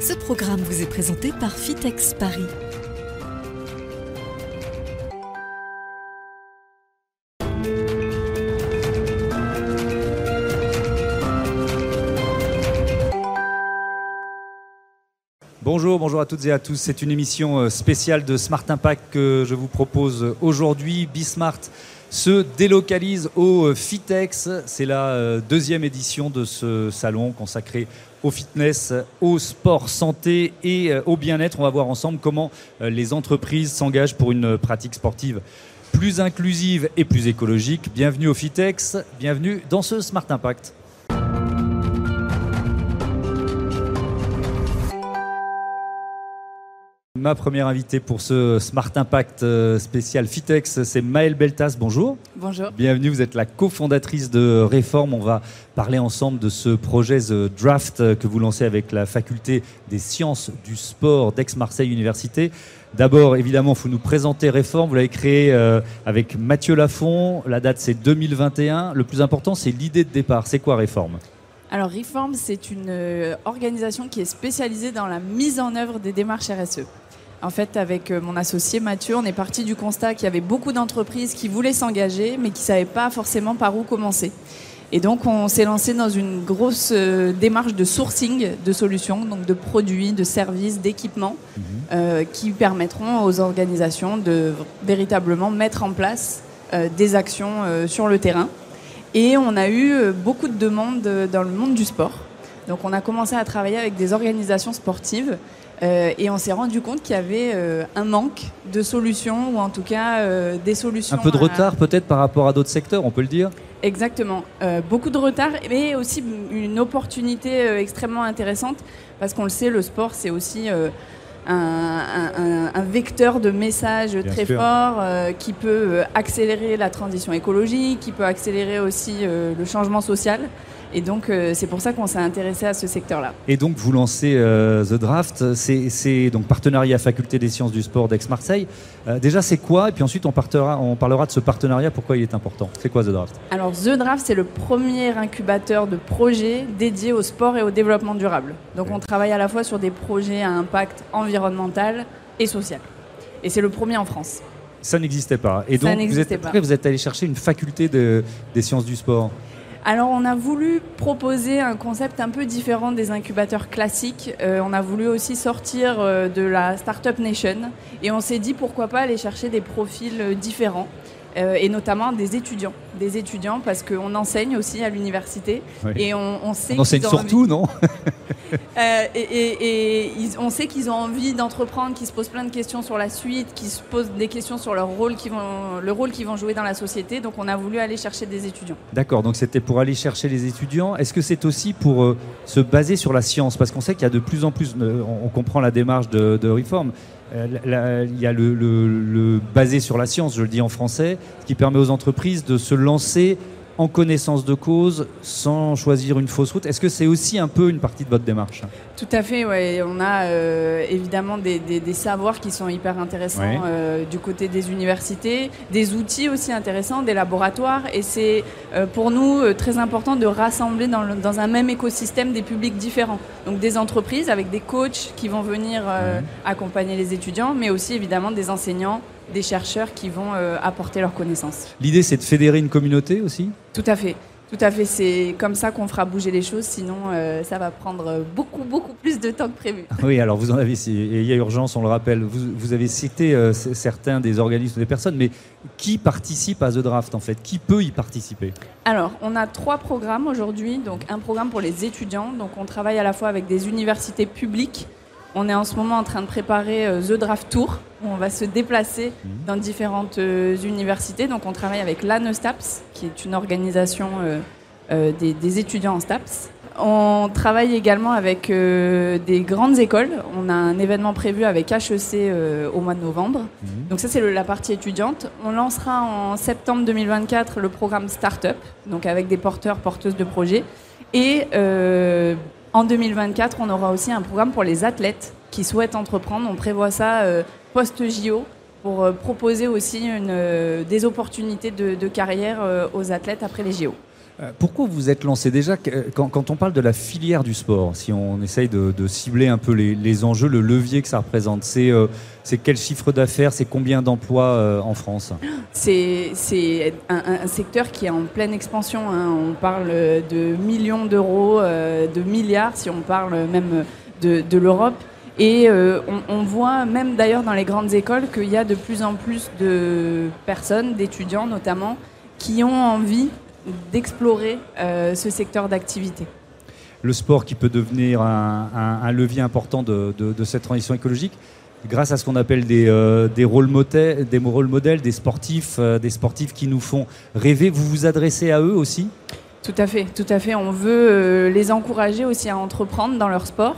Ce programme vous est présenté par Fitex Paris. Bonjour, bonjour à toutes et à tous. C'est une émission euh, spéciale de Smart Impact que je vous propose aujourd'hui. Bismart se délocalise au euh, Fitex. C'est la euh, deuxième édition de ce salon consacré au fitness, au sport santé et au bien-être. On va voir ensemble comment les entreprises s'engagent pour une pratique sportive plus inclusive et plus écologique. Bienvenue au Fitex, bienvenue dans ce Smart Impact. Ma première invitée pour ce Smart Impact euh, spécial Fitex, c'est Maëlle Beltas. Bonjour. Bonjour. Bienvenue, vous êtes la cofondatrice de Réforme. On va parler ensemble de ce projet The Draft que vous lancez avec la faculté des sciences du sport d'Aix-Marseille Université. D'abord, évidemment, il faut nous présenter Réforme. Vous l'avez créé euh, avec Mathieu Lafont. La date, c'est 2021. Le plus important, c'est l'idée de départ. C'est quoi Réforme alors Reform, c'est une euh, organisation qui est spécialisée dans la mise en œuvre des démarches RSE. En fait, avec euh, mon associé Mathieu, on est parti du constat qu'il y avait beaucoup d'entreprises qui voulaient s'engager, mais qui ne savaient pas forcément par où commencer. Et donc, on s'est lancé dans une grosse euh, démarche de sourcing de solutions, donc de produits, de services, d'équipements, mhm. euh, qui permettront aux organisations de véritablement mettre en place des actions sur le terrain. Et on a eu beaucoup de demandes dans le monde du sport. Donc, on a commencé à travailler avec des organisations sportives euh, et on s'est rendu compte qu'il y avait euh, un manque de solutions, ou en tout cas euh, des solutions. Un peu de retard peut-être par rapport à d'autres secteurs, on peut le dire? Exactement. beaucoup de retard, mais aussi une opportunité extrêmement intéressante, parce qu'on le sait, le sport, c'est aussi un, vecteur de messages très fort qui peut accélérer la transition écologique, qui peut accélérer aussi le changement social. Et donc, euh, c'est pour ça qu'on s'est intéressé à ce secteur-là. Et donc, vous lancez euh, The Draft, c'est donc partenariat Faculté des sciences du sport d'Aix-Marseille. Euh, déjà, c'est quoi? Et puis ensuite, on, on parlera de ce partenariat, pourquoi il est important? C'est quoi The Draft? Alors, The Draft, c'est le premier incubateur de projets dédié au sport et au développement durable. Donc, on travaille à la fois sur des projets à impact environnemental et social. Et c'est le premier en France. Ça n'existait pas. Et donc, vous êtes, après, vous êtes allé chercher une faculté de, des sciences du sport alors on a voulu proposer un concept un peu différent des incubateurs classiques. Euh, on a voulu aussi sortir euh, de la Startup Nation et on s'est dit pourquoi pas aller chercher des profils euh, différents. Et notamment des étudiants. Des étudiants parce qu'on enseigne aussi à l'université et on, sait. On enseigne surtout, non Euh, et, on sait qu'ils ont envie d'entreprendre, qu'ils se posent plein de questions sur la suite, qu'ils se posent des questions sur leur rôle vont, le rôle qu'ils vont jouer dans la société. Donc on a voulu aller chercher des étudiants. D'accord, donc c'était pour aller chercher les étudiants. Est-ce que c'est aussi pour euh, se baser sur la science? Parce qu'on sait qu'il y a de plus en plus, on, comprend la démarche de, de Reform, euh, il y a le, le, basé sur la science, je le dis en français, qui permet aux entreprises de se lancer en connaissance de cause, sans choisir une fausse route. Est-ce que c'est aussi un peu une partie de votre démarche? Tout à fait, ouais. On a euh, évidemment des, savoirs qui sont hyper intéressants euh, du côté des universités, des outils aussi intéressants, des laboratoires. Et c'est euh, pour nous très important de rassembler dans, dans, un même écosystème des publics différents. Donc des entreprises avec des coachs qui vont venir accompagner les étudiants, mais aussi évidemment des enseignants des chercheurs qui vont euh, apporter leurs connaissances. L'idée, c'est de fédérer une communauté aussi? Tout à fait. Tout à fait, c'est comme ça qu'on fera bouger les choses, sinon euh, ça va prendre beaucoup, beaucoup plus de temps que prévu. Oui, alors vous en avez, il y a urgence, on le rappelle, vous, vous avez cité euh, certains des organismes, des personnes, mais qui participe à The Draft en fait? Qui peut y participer? Alors, on a trois programmes aujourd'hui, donc un programme pour les étudiants, donc on travaille à la fois avec des universités publiques, on est en ce moment en train de préparer euh, The Draft Tour, où on va se déplacer mhm. dans différentes euh, universités. Donc on travaille avec l'ANESTAPS, qui est une organisation euh, des, étudiants en STAPS. On travaille également avec des grandes écoles. On a un événement prévu avec HEC au mois de novembre. Mhm. Donc ça, c'est la partie étudiante. On lancera en septembre 2024 le programme Startup, donc avec des porteurs, porteuses de projets. Et en 2024, on aura aussi un programme pour les athlètes qui souhaitent entreprendre. On prévoit ça euh, post-JO pour euh, proposer aussi euh, des opportunités de, carrière aux athlètes après les JO. Euh, pourquoi vous êtes lancé déjà euh, quand, on parle de la filière du sport, si on essaye de, cibler un peu les, enjeux, le levier que ça représente, c'est euh, quel chiffre d'affaires, c'est combien d'emplois en France? C'est un, secteur qui est en pleine expansion. Hein. On parle de millions d'euros, de milliards si on parle même de, l'Europe. Et on, voit même d'ailleurs dans les grandes écoles qu'il y a de plus en plus de personnes, d'étudiants notamment, qui ont envie d'explorer euh, ce secteur d'activité. Le sport qui peut devenir un, levier important de, cette transition écologique grâce à ce qu'on appelle des, euh, des, rôles modèles, des rôles modèles, des sportifs, euh, des sportifs qui nous font rêver. Vous vous adressez à eux aussi? Tout à fait, tout à fait. On veut les encourager aussi à entreprendre dans leur sport.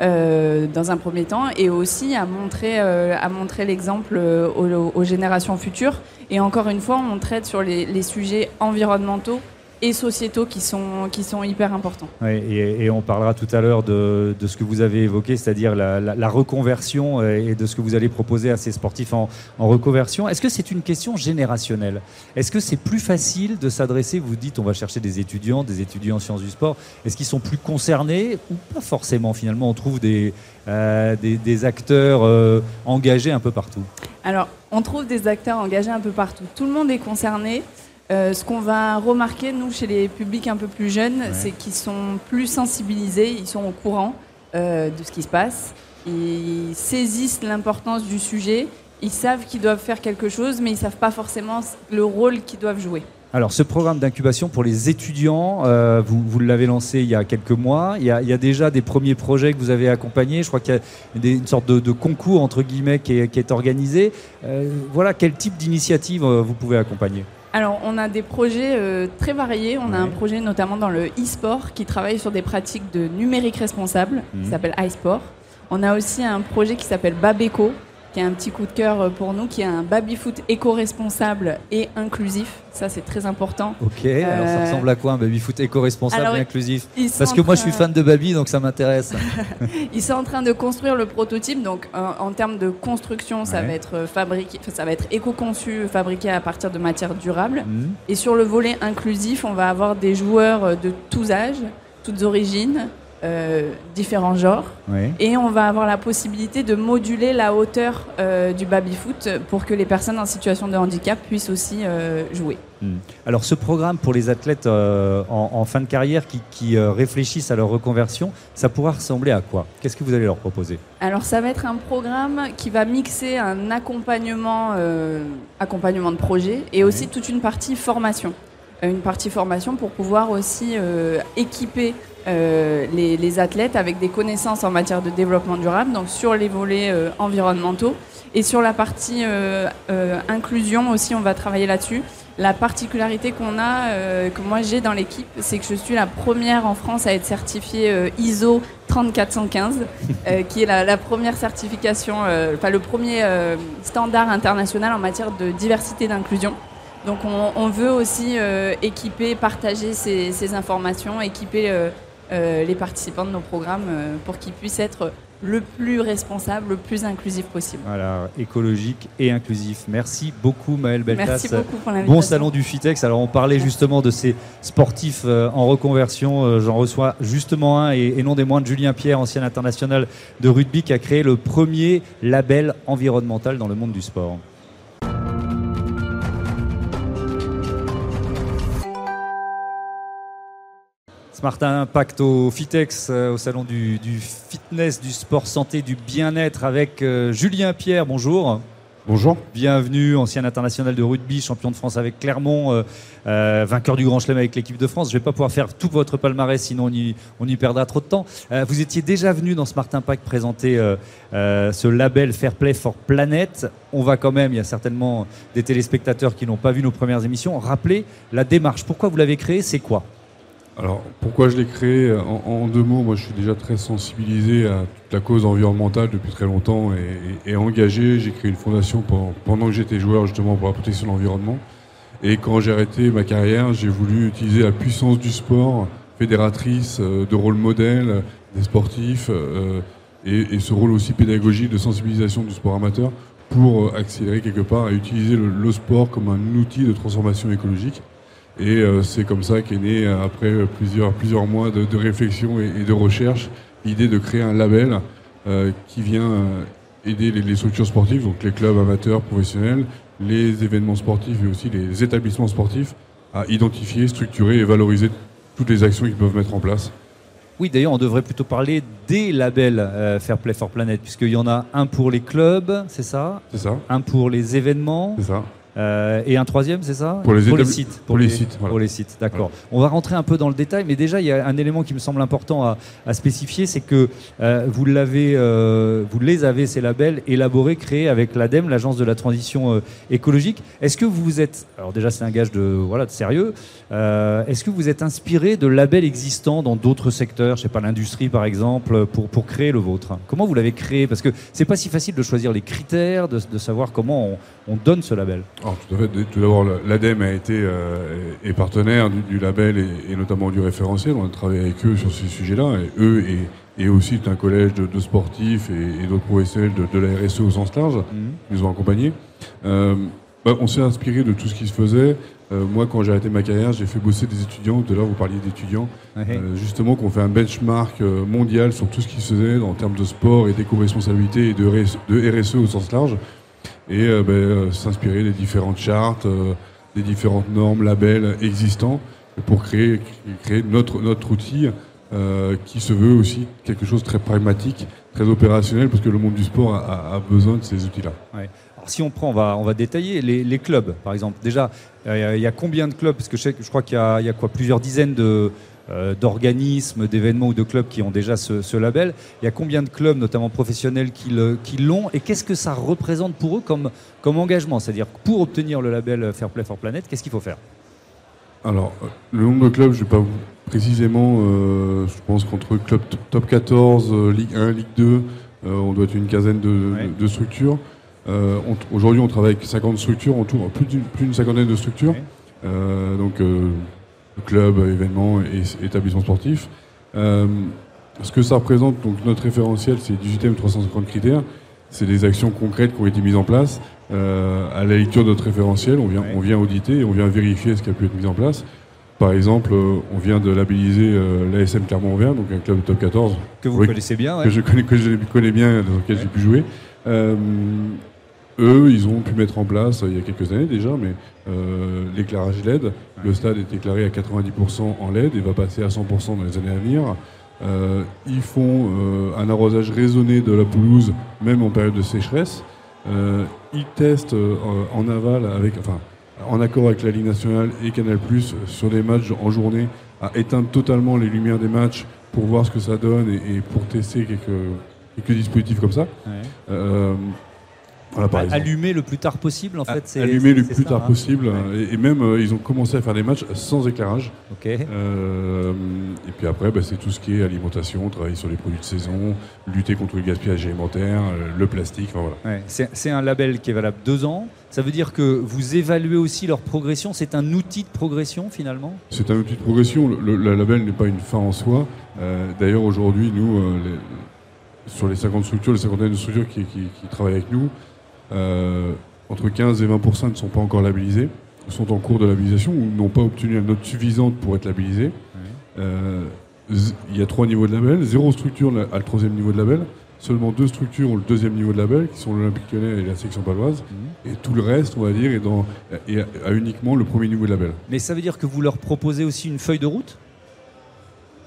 Dans un premier temps et aussi à montrer, à montrer l'exemple aux, aux, générations futures. Et encore une fois, on traite sur les, sujets environnementaux et sociétaux qui sont, qui sont hyper importants. et, on parlera tout à l'heure de, ce que vous avez évoqué, c'est-à-dire la, reconversion euh, et de ce que vous allez proposer à ces sportifs en, reconversion. Est-ce que c'est une question générationnelle? Est-ce que c'est plus facile de s'adresser, vous dites on va chercher des étudiants, des étudiants en sciences du sport, est-ce qu'ils sont plus concernés ou pas forcément finalement On trouve des, euh, des, acteurs euh, engagés un peu partout? Alors, on trouve des acteurs engagés un peu partout. Tout le monde est concerné. Euh, ce qu'on va remarquer, nous, chez les publics un peu plus jeunes, c'est qu'ils sont plus sensibilisés, ils sont au courant de ce qui se passe, ils saisissent l'importance du sujet, ils savent qu'ils doivent faire quelque chose, mais ils ne savent pas forcément le rôle qu'ils doivent jouer. Alors, ce programme d'incubation pour les étudiants, euh, vous, vous l'avez lancé il y a quelques mois. Il y a, déjà des premiers projets que vous avez accompagnés. Je crois qu'il y a une sorte de, concours, entre guillemets, qui est, organisé. Euh, voilà, quel type d'initiative euh, vous pouvez accompagner? Alors, on a des projets très variés. On a un projet notamment dans le e-sport qui travaille sur des pratiques de numérique responsable, qui mmh. s'appelle iSport. On a aussi un projet qui s'appelle Babeco, qui est un petit coup de cœur pour nous, qui est un baby-foot éco-responsable et inclusif. Ça, c'est très important. Ok, alors ça euh, ressemble à quoi un baby-foot éco-responsable et inclusif Parce que moi, je suis fan de baby, donc ça m'intéresse. ils sont en train de construire le prototype, donc en termes de construction, ça va être fabriqué, ça va être éco-conçu, fabriqué à partir de matières durables. Mhm. Et sur le volet inclusif, on va avoir des joueurs de tous âges, toutes origines, euh, différents genres. Et on va avoir la possibilité de moduler la hauteur euh, du baby-foot pour que les personnes en situation de handicap puissent aussi euh, jouer. Hmm. Alors ce programme pour les athlètes en, fin de carrière qui, réfléchissent à leur reconversion, ça pourra ressembler à quoi? Qu'est-ce que vous allez leur proposer? Alors ça va être un programme qui va mixer un accompagnement, accompagnement de projet et aussi toute une partie formation. Une partie formation pour pouvoir aussi équiper euh, les, athlètes avec des connaissances en matière de développement durable, donc sur les volets euh, environnementaux. Et sur la partie euh, inclusion aussi, on va travailler là-dessus. La particularité qu'on a, que moi j'ai dans l'équipe, c'est que je suis la première en France à être certifiée ISO 3415, qui est la, première certification, enfin le premier standard international en matière de diversité et d'inclusion. Donc on, veut aussi équiper, partager ces, ces informations, équiper euh, les participants de nos programmes euh, pour qu'ils puissent être le plus responsable, le plus inclusif possible. Voilà, écologique et inclusif. Merci beaucoup Maëlle Beltas. Merci beaucoup pour l'invitation. Bon salon du FITEX. Alors on parlait justement de ces sportifs euh, en reconversion. J'en reçois justement un et, non des moindres, Julien Pierre, ancien international de rugby, qui a créé le premier label environnemental dans le monde du sport. Smart Impact au Fitex, euh, au salon du, fitness, du sport santé, du bien-être avec euh, Julien Pierre. Bonjour. Bonjour. Bienvenue, ancien international de rugby, champion de France avec Clermont, euh, vainqueur du Grand Chelem avec l'équipe de France. Je ne vais pas pouvoir faire tout votre palmarès, sinon on y, on y perdra trop de temps. vous étiez déjà venu dans Smart Impact présenter ce label Fair Play for Planet. On va quand même, il y a certainement des téléspectateurs qui n'ont pas vu nos premières émissions, rappeler la démarche. Pourquoi vous l'avez créé? C'est quoi? Alors, pourquoi je l'ai créé en, deux mots, moi je suis déjà très sensibilisé à toute la cause environnementale depuis très longtemps et, engagé. J'ai créé une fondation pendant, que j'étais joueur justement pour la protection de l'environnement. Et quand j'ai arrêté ma carrière, j'ai voulu utiliser la puissance du sport, fédératrice, euh, de rôle modèle des sportifs euh, et, ce rôle aussi pédagogique de sensibilisation du sport amateur pour accélérer quelque part à utiliser le sport comme un outil de transformation écologique. Et c'est comme ça qu'est né, après plusieurs, plusieurs mois de, réflexion et, de recherche, l'idée de créer un label qui vient aider les, les, structures sportives, donc les clubs amateurs, professionnels, les événements sportifs et aussi les établissements sportifs, à identifier, structurer et valoriser toutes les actions qu'ils peuvent mettre en place. Oui, d'ailleurs, on devrait plutôt parler des labels euh, Fair Play for Planet, puisqu'il y en a un pour les clubs, c'est ça? C'est ça. Un pour les événements. C'est ça. Euh, et un troisième, c'est ça Pour les, sites. Pour, les, sites. Pour les sites, d'accord. On va rentrer un peu dans le détail, mais déjà, il y a un élément qui me semble important à, spécifier, c'est que euh, vous, l'avez, euh, vous les avez, ces labels, élaborés, créés avec l'ADEME, l'Agence de la transition écologique. Est-ce que vous êtes, alors déjà, c'est un gage de, voilà, de sérieux, est-ce que vous êtes inspiré de labels existants dans d'autres secteurs, je sais pas, l'industrie par exemple, pour, pour créer le vôtre? Comment vous l'avez créé? Parce que c'est pas si facile de choisir les critères, de, de savoir comment on, on donne ce label tout à fait. Tout d'abord, l'ADEME a été euh, est partenaire du, label et, notamment du référentiel. On a travaillé avec eux sur ces sujets-là. Et eux et, et aussi un collège de, sportifs et, d'autres professionnels de, la RSE au sens large mhm. nous ont accompagnés. Euh, bah, on s'est inspiré de tout ce qui se faisait. Euh, moi, quand j'ai arrêté ma carrière, j'ai fait bosser des étudiants. Tout à l'heure, vous parliez d'étudiants. justement, qu'on fait un benchmark mondial sur tout ce qui se faisait en termes de sport et d'éco-responsabilité et de, de RSE au sens large et euh, ben, euh, s'inspirer des différentes chartes, euh, des différentes normes, labels existants pour créer, créer notre, notre outil qui se veut aussi quelque chose de très pragmatique, très opérationnel, parce que le monde du sport a, besoin de ces outils-là. Alors, si on prend, on va, on va détailler les, clubs, par exemple. Déjà, il y, a combien de clubs? Parce que je, crois qu'il y, y, a quoi? Plusieurs dizaines de, d'organismes, d'événements ou de clubs qui ont déjà ce, label. Il y a combien de clubs, notamment professionnels, qui l'ont Et qu'est-ce que ça représente pour eux comme, comme engagement? C'est-à-dire, pour obtenir le label Fair Play for Planet, qu'est-ce qu'il faut faire? Alors, euh, le nombre de clubs, je ne vais pas vous précisément, euh, je pense qu'entre club top 14, Ligue 1, Ligue 2, on doit être une quinzaine de, structures. Aujourd'hui, on travaille avec 50 structures, en tout, plus d'une cinquantaine de structures. donc, clubs, événements et établissements sportifs. Euh, ce que ça représente, donc notre référentiel, c'est 18 350 critères. C'est des actions concrètes qui ont été mises en place. Euh, à la lecture de notre référentiel, on vient, on vient auditer et on vient vérifier ce qui a pu être mis en place. Par exemple, euh, on vient de labelliser l'ASM Clermont-Auvergne, donc un club de top 14. Que vous connaissez bien, Que je connais, que je connais bien, dans lequel j'ai pu jouer. Eux, ils ont pu mettre en place, il y a quelques années déjà, mais euh, l'éclairage LED. Le stade est éclairé à 90% en LED et va passer à 100% dans les années à venir. Euh, ils font euh, un arrosage raisonné de la pelouse, même en période de sécheresse. ils testent en aval, avec, enfin, en accord avec la Ligue nationale et Canal+, sur des matchs en journée, à éteindre totalement les lumières des matchs pour voir ce que ça donne et, pour tester quelques, dispositifs comme ça. Allumer le plus tard possible, en fait. Allumer le plus tard hein. possible. Et, même, euh, ils ont commencé à faire des matchs sans éclairage. Ok. Euh, et puis après, bah, c'est tout ce qui est alimentation, travailler sur les produits de saison, lutter contre le gaspillage alimentaire, euh, le plastique. voilà. c'est un label qui est valable deux ans. Ça veut dire que vous évaluez aussi leur progression. C'est un outil de progression finalement? C'est un outil de progression. Le, label n'est pas une fin en soi. D'ailleurs, aujourd'hui, nous, sur les 50 structures, les cinquantaines de structures qui travaillent avec nous, entre 15 et 20% ne sont pas encore labellisés, sont en cours de labellisation ou n'ont pas obtenu une note suffisante pour être labellisés. Euh, il y a trois niveaux de label, zéro structure a le troisième niveau de label, seulement deux structures ont le deuxième niveau de label, qui sont l'Olympique Lyonnais et la section paloise, mhm. et tout le reste, on va dire, est dans, a uniquement le premier niveau de label. Mais ça veut dire que vous leur proposez aussi une feuille de route?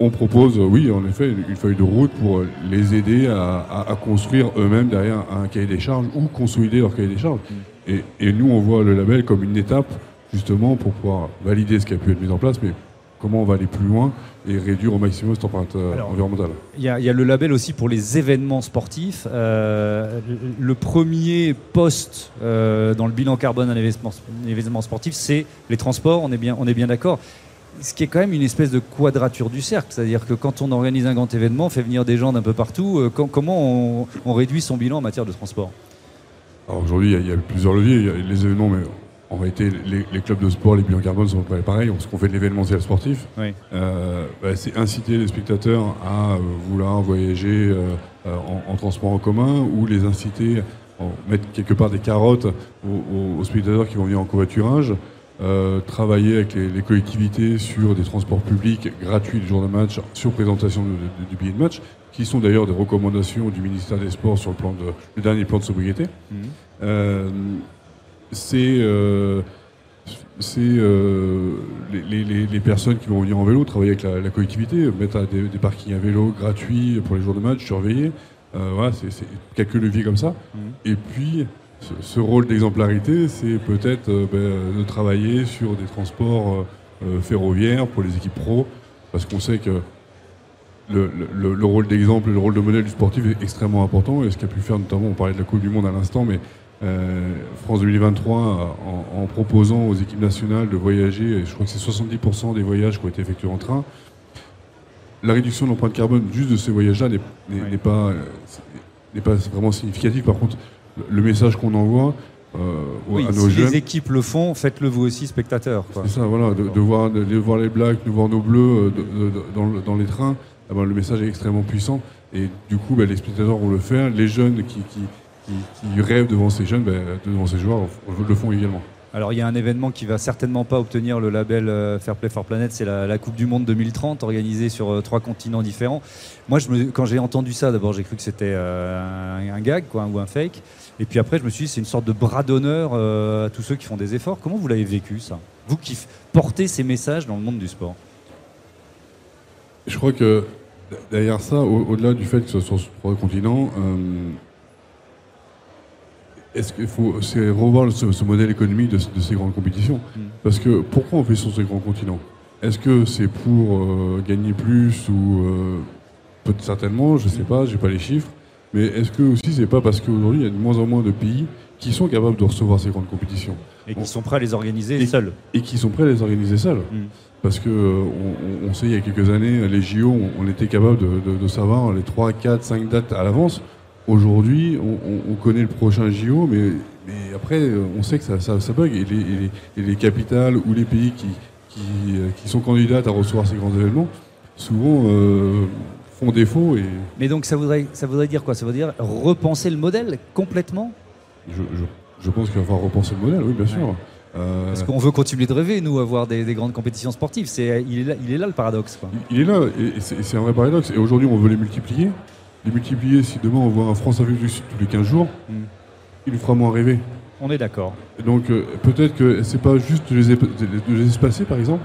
On propose, oui, en effet, une feuille de route pour les aider à, construire eux-mêmes derrière un cahier des charges ou consolider leur cahier des charges. Et, nous, on voit le label comme une étape, justement, pour pouvoir valider ce qui a pu être mis en place, mais comment on va aller plus loin et réduire au maximum cette empreinte euh, environnementale. Il y, a le label aussi pour les événements sportifs. Euh, le premier poste euh, dans le bilan carbone d'un événement, sportif, c'est les transports, on est bien, on est bien d'accord ce qui est quand même une espèce de quadrature du cercle. C'est-à-dire que quand on organise un grand événement, on fait venir des gens d'un peu partout, euh, comment on, réduit son bilan en matière de transport? Aujourd'hui, il y, a plusieurs leviers. les événements, mais en réalité, les, clubs de sport, les bilans carbone sont pas pareils. Ce qu'on fait de l'événementiel sportif, euh, bah, c'est inciter les spectateurs à euh, vouloir voyager en, transport en commun ou les inciter, à mettre quelque part des carottes aux, aux spectateurs qui vont venir en covoiturage. Travailler avec les, collectivités sur des transports publics gratuits le jour de match, sur présentation du billet de match, qui sont d'ailleurs des recommandations du ministère des Sports sur le, plan de, le dernier plan de sobriété. Mmh. c'est c'est euh, les, personnes qui vont venir en vélo travailler avec la, collectivité, mettre des, parkings à vélo gratuits pour les jours de match, surveiller. Euh, voilà, c'est quelques leviers comme ça. Mhm. Et puis, ce, rôle d'exemplarité, c'est peut-être euh, ben, de travailler sur des transports ferroviaires pour les équipes pro, parce qu'on sait que le, le rôle d'exemple, le rôle de modèle du sportif est extrêmement important. Et ce qu'a pu faire notamment, on parlait de la Coupe du Monde à l'instant, mais euh, France 2023 en, proposant aux équipes nationales de voyager, je crois que c'est 70% des voyages qui ont été effectués en train. La réduction de l'empreinte carbone juste de ces voyages-là n'est pas, pas vraiment significative. Par contre, le message qu'on envoie, euh, à nos si les équipes le font, faites-le vous aussi, spectateurs. C'est ça, voilà, de, voir, de, voir les blacks, de voir nos bleus euh, dans, les trains, eh ben, le message est extrêmement puissant. Et du coup, ben, les spectateurs vont le faire. Les jeunes qui, qui, rêvent devant ces jeunes, ben, devant ces joueurs, le font également. Alors il y a un événement qui va certainement pas obtenir le label euh, Fair Play for Planet, c'est la, Coupe du Monde 2030 organisée sur trois continents différents. Moi, je me, quand j'ai entendu ça, d'abord j'ai cru que c'était euh, un, gag quoi, ou un fake. Et puis après, je me suis dit c'est une sorte de bras d'honneur à tous ceux qui font des efforts. Comment vous l'avez vécu ça? Vous qui portez ces messages dans le monde du sport Je crois que derrière ça, au-delà du fait que ce soit sur trois continents, est-ce qu'il faut revoir ce, modèle économique de, ces grandes compétitions mm. Parce que pourquoi on fait sur ces grands continents? Est-ce que c'est pour euh, gagner plus ou euh, peut-être certainement, je ne sais pas, j'ai pas les chiffres. Mais est-ce que aussi c'est pas parce qu'aujourd'hui il y a de moins en moins de pays qui sont capables de recevoir ces grandes compétitions et qui sont prêts à les organiser seuls Et qui sont prêts à les organiser seuls. Mm. Parce que euh, on, sait il y a quelques années, les JO, on, était capable de, de, savoir les 3, 4, 5 dates à l'avance. Aujourd'hui, on, connaît le prochain JO, mais, après, on sait que ça, ça, bug. Et les, capitales ou les pays qui, qui, sont candidates à recevoir ces grands événements, souvent euh, font défaut. Et... Mais donc, ça voudrait, ça voudrait dire quoi? Ça veut dire repenser le modèle complètement? Je, pense qu'il va falloir repenser le modèle, oui, bien sûr. Euh, Parce qu'on veut continuer de rêver, nous, avoir des, grandes compétitions sportives. C'est, il, est là, il est là le paradoxe. Il est là, et c'est un vrai paradoxe. Et aujourd'hui, on veut les multiplier les multiplier, si demain on voit un France Afrique du Sud tous les 15 jours, hmm. il nous fera moins rêver. On est d'accord. Donc euh, peut-être que c'est pas juste de les, de espacer par exemple.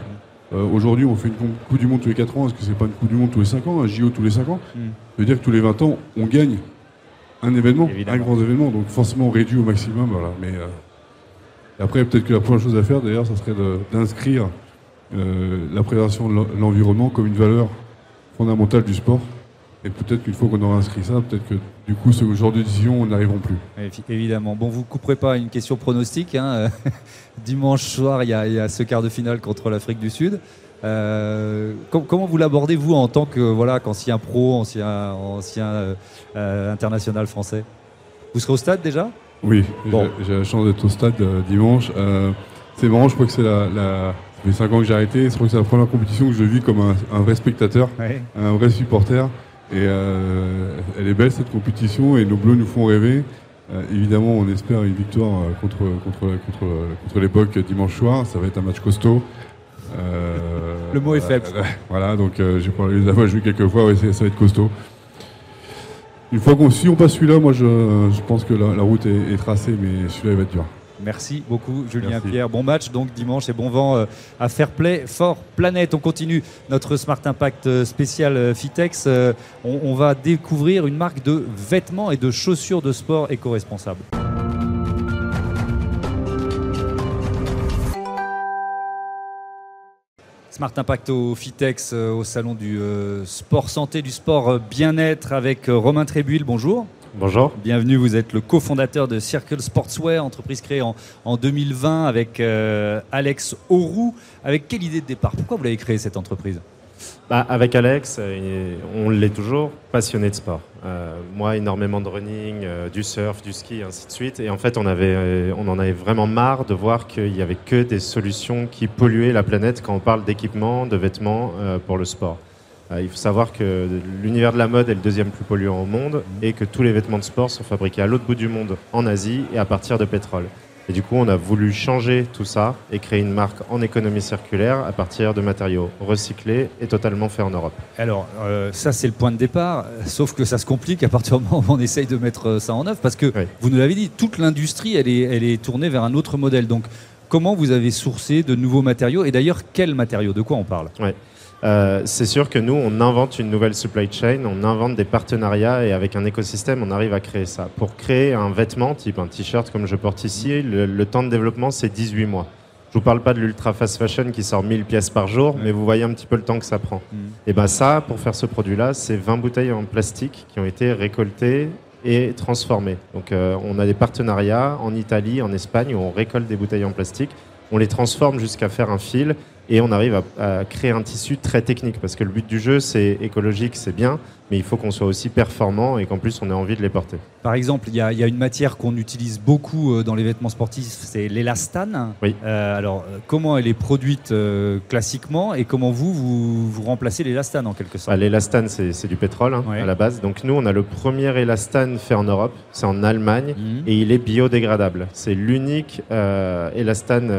Euh, aujourd'hui on fait une Coupe du Monde tous les 4 ans, est-ce que c'est pas une Coupe du Monde tous les 5 ans, un JO tous les 5 ans? Hmm. Ça veut dire que tous les 20 ans on gagne un événement, un grand événement, donc forcément réduit au maximum. Voilà. Mais euh, après peut-être que la première chose à faire d'ailleurs, ça serait d'inscrire la préservation de l'environnement comme une valeur fondamentale du sport. Et peut-être qu'une fois qu'on aura inscrit ça, peut-être que du coup, ce genre de décision, n'arriveront plus. Évidemment. Bon, vous ne couperez pas une question pronostique. Hein. Dimanche soir, il y, a ce quart de finale contre l'Afrique du Sud. Euh, comment vous l'abordez, vous, en tant que voilà, qu'ancien pro, ancien, ancien euh, euh, international français? Vous serez au stade déjà? Oui, bon. j'ai la chance d'être au stade dimanche. c'est marrant, je crois que c'est la, la... Ça fait 5 ans que j'ai arrêté. Je crois que c'est la première compétition que je vis comme un, vrai spectateur, un vrai supporter. Et euh, elle est belle cette compétition et nos bleus nous font rêver. Euh, évidemment, on espère une victoire euh, contre, contre, contre, contre l'époque dimanche soir. Ça va être un match costaud. le mot est faible. voilà, donc j'ai pas les avoir joué quelques fois, ouais, ça va être costaud. Une fois qu'on si on passe celui-là, moi je, je, pense que la, route est, est tracée, mais celui-là il va être dur. Merci beaucoup, Julien Pierre. Bon match donc dimanche et bon vent euh, à Fair Play Fort Planète. On continue notre Smart Impact euh, spécial euh, Fitex. On, va découvrir une marque de vêtements et de chaussures de sport éco-responsables. Smart Impact au Fitex, au salon du sport santé, du sport bien-être avec Romain Trébuil. Bonjour. Bonjour. Bienvenue, vous êtes le cofondateur de Circle Sportswear, entreprise créée en, 2020 avec euh, Alex Auroux. Avec quelle idée de départ? Pourquoi vous l'avez créée cette entreprise? Bah, Avec Alex, euh, on l'est toujours, passionné de sport. Euh, moi, énormément de running, du surf, du ski, ainsi de suite. Et en fait, on, avait, on en avait vraiment marre de voir qu'il n'y avait que des solutions qui polluaient la planète quand on parle d'équipement, de vêtements pour le sport. Euh, il faut savoir que l'univers de la mode est le deuxième plus polluant au monde et que tous les vêtements de sport sont fabriqués à l'autre bout du monde, en Asie, et à partir de pétrole. Et du coup, on a voulu changer tout ça et créer une marque en économie circulaire à partir de matériaux recyclés et totalement faits en Europe. Alors, euh, ça, c'est le point de départ, sauf que ça se complique à partir du moment où on essaye de mettre ça en œuvre, parce que, Oui. vous nous l'avez dit, toute l'industrie, elle est, elle est tournée vers un autre modèle. Donc, comment vous avez sourcé de nouveaux matériaux Et d'ailleurs, quels matériaux? De quoi on parle? Euh, c'est sûr que nous, on invente une nouvelle supply chain, on invente des partenariats et avec un écosystème, on arrive à créer ça. Pour créer un vêtement, type un t-shirt comme je porte ici, le, le temps de développement, c'est 18 mois. Je vous parle pas de l'ultra fast fashion qui sort 1000 pièces par jour, mais vous voyez un petit peu le temps que ça prend. Mhm. Et ben ça, pour faire ce produit-là, c'est 20 bouteilles en plastique qui ont été récoltées et transformées. Donc euh, on a des partenariats en Italie, en Espagne, où on récolte des bouteilles en plastique, on les transforme jusqu'à faire un fil et on arrive à, à créer un tissu très technique parce que le but du jeu c'est écologique, c'est bien, mais il faut qu'on soit aussi performant et qu'en plus on ait envie de les porter. Par exemple, il y, a- il y a une matière qu'on utilise beaucoup euh, dans les vêtements sportifs, c'est l'élastane. Oui. Euh, alors, euh, comment elle est produite euh, classiquement et comment vous, vous, vous remplacez l'élastane en quelque sorte? Ah, L'élastane c'est du pétrole hein, Ouais. à la base, donc nous on a le premier élastane fait en Europe, c'est en Allemagne. Mhm. et il est biodégradable. C'est l'unique euh, élastane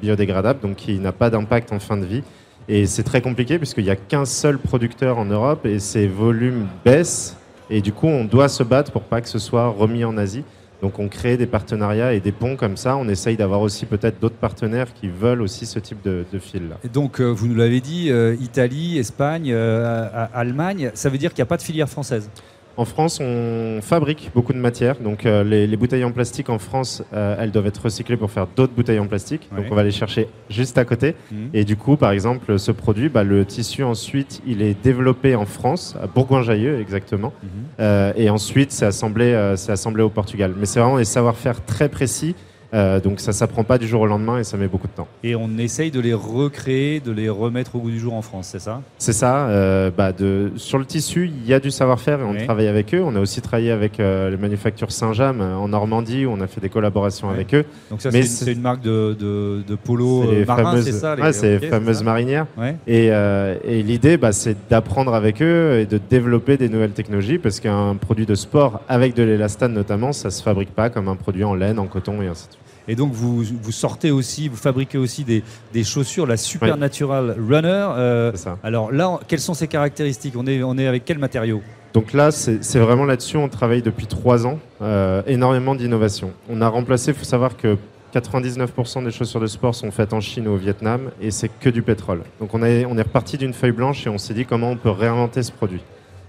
biodégradable, donc qui n'a pas d'impact en fin de vie. Et c'est très compliqué puisqu'il n'y a qu'un seul producteur en Europe et ses volumes baissent. Et du coup, on doit se battre pour pas que ce soit remis en Asie. Donc on crée des partenariats et des ponts comme ça. On essaye d'avoir aussi peut-être d'autres partenaires qui veulent aussi ce type de, de fil. Et donc, euh, vous nous l'avez dit, euh, Italie, Espagne, euh, Allemagne, ça veut dire qu'il n'y a pas de filière française? En France, on fabrique beaucoup de matières. Donc, euh, les, les bouteilles en plastique en France, euh, elles doivent être recyclées pour faire d'autres bouteilles en plastique. Ouais. Donc, on va les chercher juste à côté. Mhm. Et du coup, par exemple, ce produit, bah, le tissu ensuite, il est développé en France, à Bourgoin-Jallieu exactement. Mhm. Euh, et ensuite, c'est assemblé, c'est assemblé au Portugal. Mais c'est vraiment des savoir-faire très précis. Euh, donc, ça s'apprend pas du jour au lendemain et ça met beaucoup de temps. Et on essaye de les recréer, de les remettre au goût du jour en France, c'est ça? C'est ça. euh, bah, de, sur le tissu, il y a du savoir-faire et on Oui. travaille avec eux. On a aussi travaillé avec euh, les manufactures Saint-James en Normandie où on a fait des collaborations Oui. avec eux. Donc ça, c'est une, marque de, de, de polo marin, fameuses, c'est ça ouais, c'est les fameuses marinières. Ouais. Et, et l'idée, bah, c'est d'apprendre avec eux et de développer des nouvelles technologies parce qu'un produit de sport avec de l'élastane notamment, ça se fabrique pas comme un produit en laine, en coton et ainsi de suite. Et donc vous, vous sortez aussi, vous fabriquez aussi des, des chaussures, la Supernatural Runner. euh, ça. alors là, quelles sont ses caractéristiques? On est, on est avec quel matériau? Donc là, c'est c'est vraiment là-dessus, on travaille depuis trois ans, euh, énormément d'innovation. On a remplacé, il faut savoir que 99% des chaussures de sport sont faites en Chine ou au Vietnam et c'est que du pétrole. Donc on, est- on est reparti d'une feuille blanche et on s'est dit comment on peut réinventer ce produit.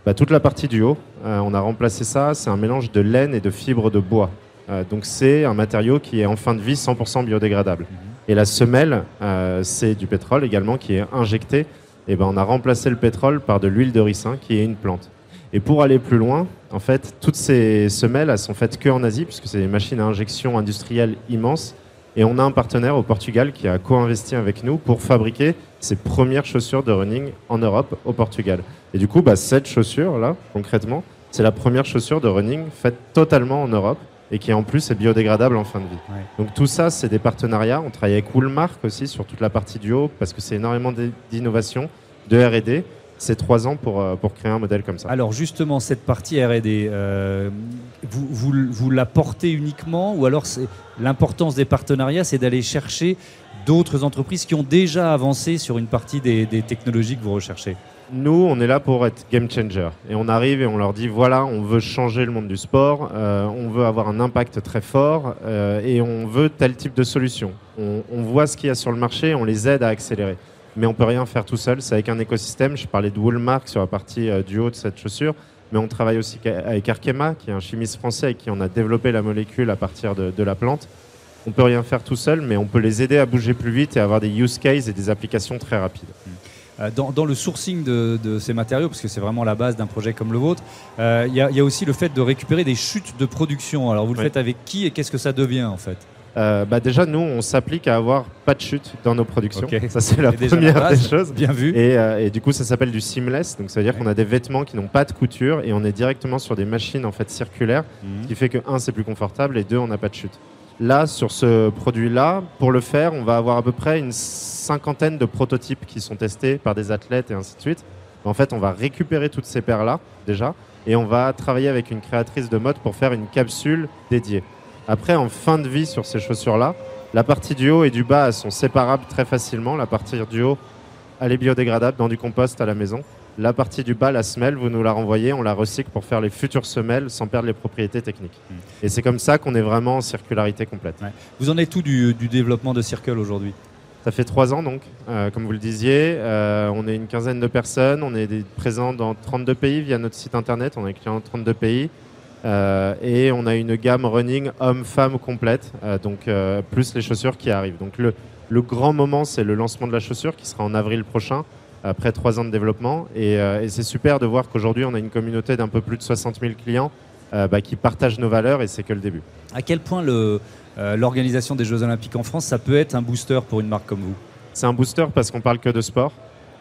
Bah, toute la partie du haut, euh, on a remplacé ça, c'est un mélange de laine et de fibres de bois. Euh, donc c'est un matériau qui est en fin de vie 100% biodégradable. Et la semelle, euh, c'est du pétrole également qui est injecté. Et ben on a remplacé le pétrole par de l'huile de ricin qui est une plante. Et pour aller plus loin, en fait, toutes ces semelles, elles sont faites que en Asie, puisque c'est des machines à injection industrielles immenses. Et on a un partenaire au Portugal qui a co-investi avec nous pour fabriquer ses premières chaussures de running en Europe, au Portugal. Et du coup, bah, cette chaussure-là, concrètement, c'est la première chaussure de running faite totalement en Europe et qui en plus est biodégradable en fin de vie. Ouais. Donc tout ça, c'est des partenariats. On travaille avec Woolmark aussi sur toute la partie du haut parce que c'est énormément d'innovation, de R&D. C'est trois ans pour, euh, pour créer un modèle comme ça. Alors justement, cette partie R&D, euh, vous, vous, vous la portez uniquement ou alors l'importance des partenariats, c'est d'aller chercher d'autres entreprises qui ont déjà avancé sur une partie des, des technologies que vous recherchez? Nous, on est là pour être game changer. Et on arrive et on leur dit voilà, on veut changer le monde du sport, euh, on veut avoir un impact très fort euh, et on veut tel type de solution. On, voit ce qu'il y a sur le marché, on les aide à accélérer. Mais on peut rien faire tout seul, c'est avec un écosystème. Je parlais de Woolmark sur la partie euh, du haut de cette chaussure, mais on travaille aussi avec Arkema, qui est un chimiste français avec qui on a développé la molécule à partir de, de la plante. On peut rien faire tout seul, mais on peut les aider à bouger plus vite et avoir des use cases et des applications très rapides. Euh, dans, dans le sourcing de, de ces matériaux, parce que c'est vraiment la base d'un projet comme le vôtre, euh, il y, a- il y a aussi le fait de récupérer des chutes de production. Alors vous le Oui. faites avec qui et qu'est-ce que ça devient en fait? Euh, bah déjà, nous, on s'applique à avoir pas de chute dans nos productions. Ça, c'est la première des choses. Bien vu. Et, euh, et du coup, ça s'appelle du seamless. Donc, ça veut dire Ouais. qu'on a des vêtements qui n'ont pas de couture et on est directement sur des machines en fait circulaires, Mhm. ce qui fait que un, c'est plus confortable et deux, on n'a pas de chute. Là, sur ce produit-là, pour le faire, on va avoir à peu près une cinquantaine de prototypes qui sont testés par des athlètes et ainsi de suite. En fait, on va récupérer toutes ces paires-là déjà et on va travailler avec une créatrice de mode pour faire une capsule dédiée. Après, en fin de vie sur ces chaussures-là, la partie du haut et du bas sont séparables très facilement. La partie du haut, elle est biodégradable dans du compost à la maison. La partie du bas, la semelle, vous nous la renvoyez, on la recycle pour faire les futures semelles sans perdre les propriétés techniques. Mm. Et c'est comme ça qu'on est vraiment en circularité complète. Ouais. Vous en êtes tout du, du développement de Circle aujourd'hui? Ça fait trois ans donc, euh, comme vous le disiez. Euh, on est une quinzaine de personnes, on est présents dans 32 pays via notre site internet, on est client dans 32 pays. Euh, et on a une gamme running homme-femme complète, donc plus les chaussures qui arrivent. Donc le, le grand moment, c'est le lancement de la chaussure qui sera en avril prochain, après trois ans de développement. Et, euh, et c'est super de voir qu'aujourd'hui, on a une communauté d'un peu plus de 60 000 clients euh, bah, qui partagent nos valeurs et c'est que le début. À quel point euh, l'organisation des Jeux Olympiques en France, ça peut être un booster pour une marque comme vous? C'est un booster parce qu'on parle que de sport.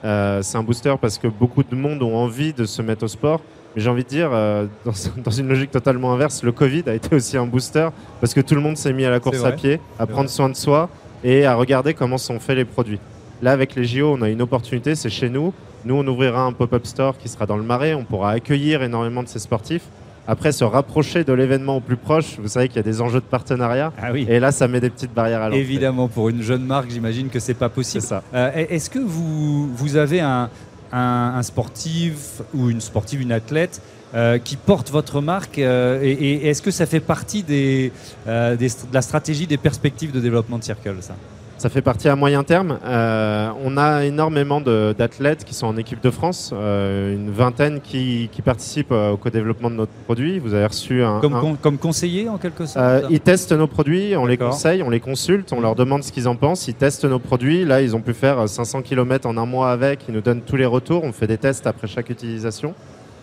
Euh, c'est un booster parce que beaucoup de monde ont envie de se mettre au sport. Mais j'ai envie de dire, euh, dans, dans une logique totalement inverse, le Covid a été aussi un booster parce que tout le monde s'est mis à la course à pied, à prendre soin de soi et à regarder comment sont faits les produits. Là, avec les JO, on a une opportunité, c'est chez nous. Nous, on ouvrira un pop-up store qui sera dans le Marais. On pourra accueillir énormément de ces sportifs. Après, se rapprocher de l'événement au plus proche, vous savez qu'il y a des enjeux de partenariat. Ah oui. Et là, ça met des petites barrières à l'entrée. Évidemment, pour une jeune marque, j'imagine que c'est pas possible. Euh, est-ce que vous, vous avez un, un- un sportif ou une sportive, une athlète euh, qui porte votre marque euh, et, et est-ce que ça fait partie des, euh, des st- de la stratégie des perspectives de développement de Circle ça? Ça fait partie à moyen terme. Euh, on a énormément d'athlètes qui sont en équipe de France, euh, une vingtaine qui, qui participent euh, au co-développement de notre produit. Vous avez reçu un. comme, un- con- comme conseiller en quelque sorte Euh, ils testent nos produits, on les conseille, on les consulte, on leur demande ce qu'ils en pensent. Ils testent nos produits. Là, ils ont pu faire euh, 500 km en un mois avec. Ils nous donnent tous les retours. On fait des tests après chaque utilisation.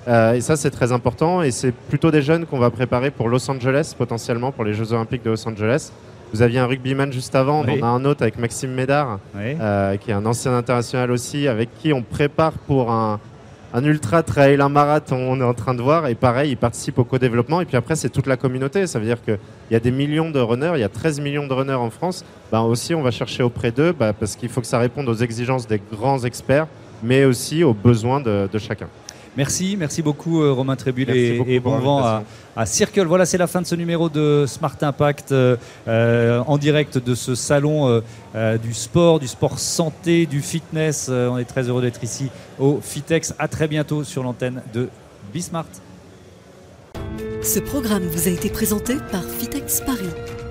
Et ça, c'est très important. Et c'est plutôt des jeunes qu'on va préparer pour Los Angeles, potentiellement pour les Jeux Olympiques de Los Angeles. Vous aviez un rugbyman juste avant. Oui. On en a un autre avec Maxime Médard. Euh, qui est un ancien international aussi, avec qui on prépare pour un, un ultra trail, un marathon, on est en train de voir. Et pareil, il participe au co-développement. Et puis après, c'est toute la communauté. Ça veut dire qu'il y a des millions de runners, il y a 13 millions de runners en France. Ben aussi, on va chercher auprès d'eux bah, parce qu'il faut que ça réponde aux exigences des grands experts, mais aussi aux besoins de, de chacun. Merci, merci beaucoup euh, Romain Trébul Merci et, beaucoup et pour bon vent à, Circle. Voilà, c'est la fin de ce numéro de Smart Impact euh, euh, en direct de ce salon euh, du sport, du sport santé, du fitness. On est très heureux d'être ici au Fitex. À très bientôt sur l'antenne de Bismart. Ce programme vous a été présenté par Fitex Paris.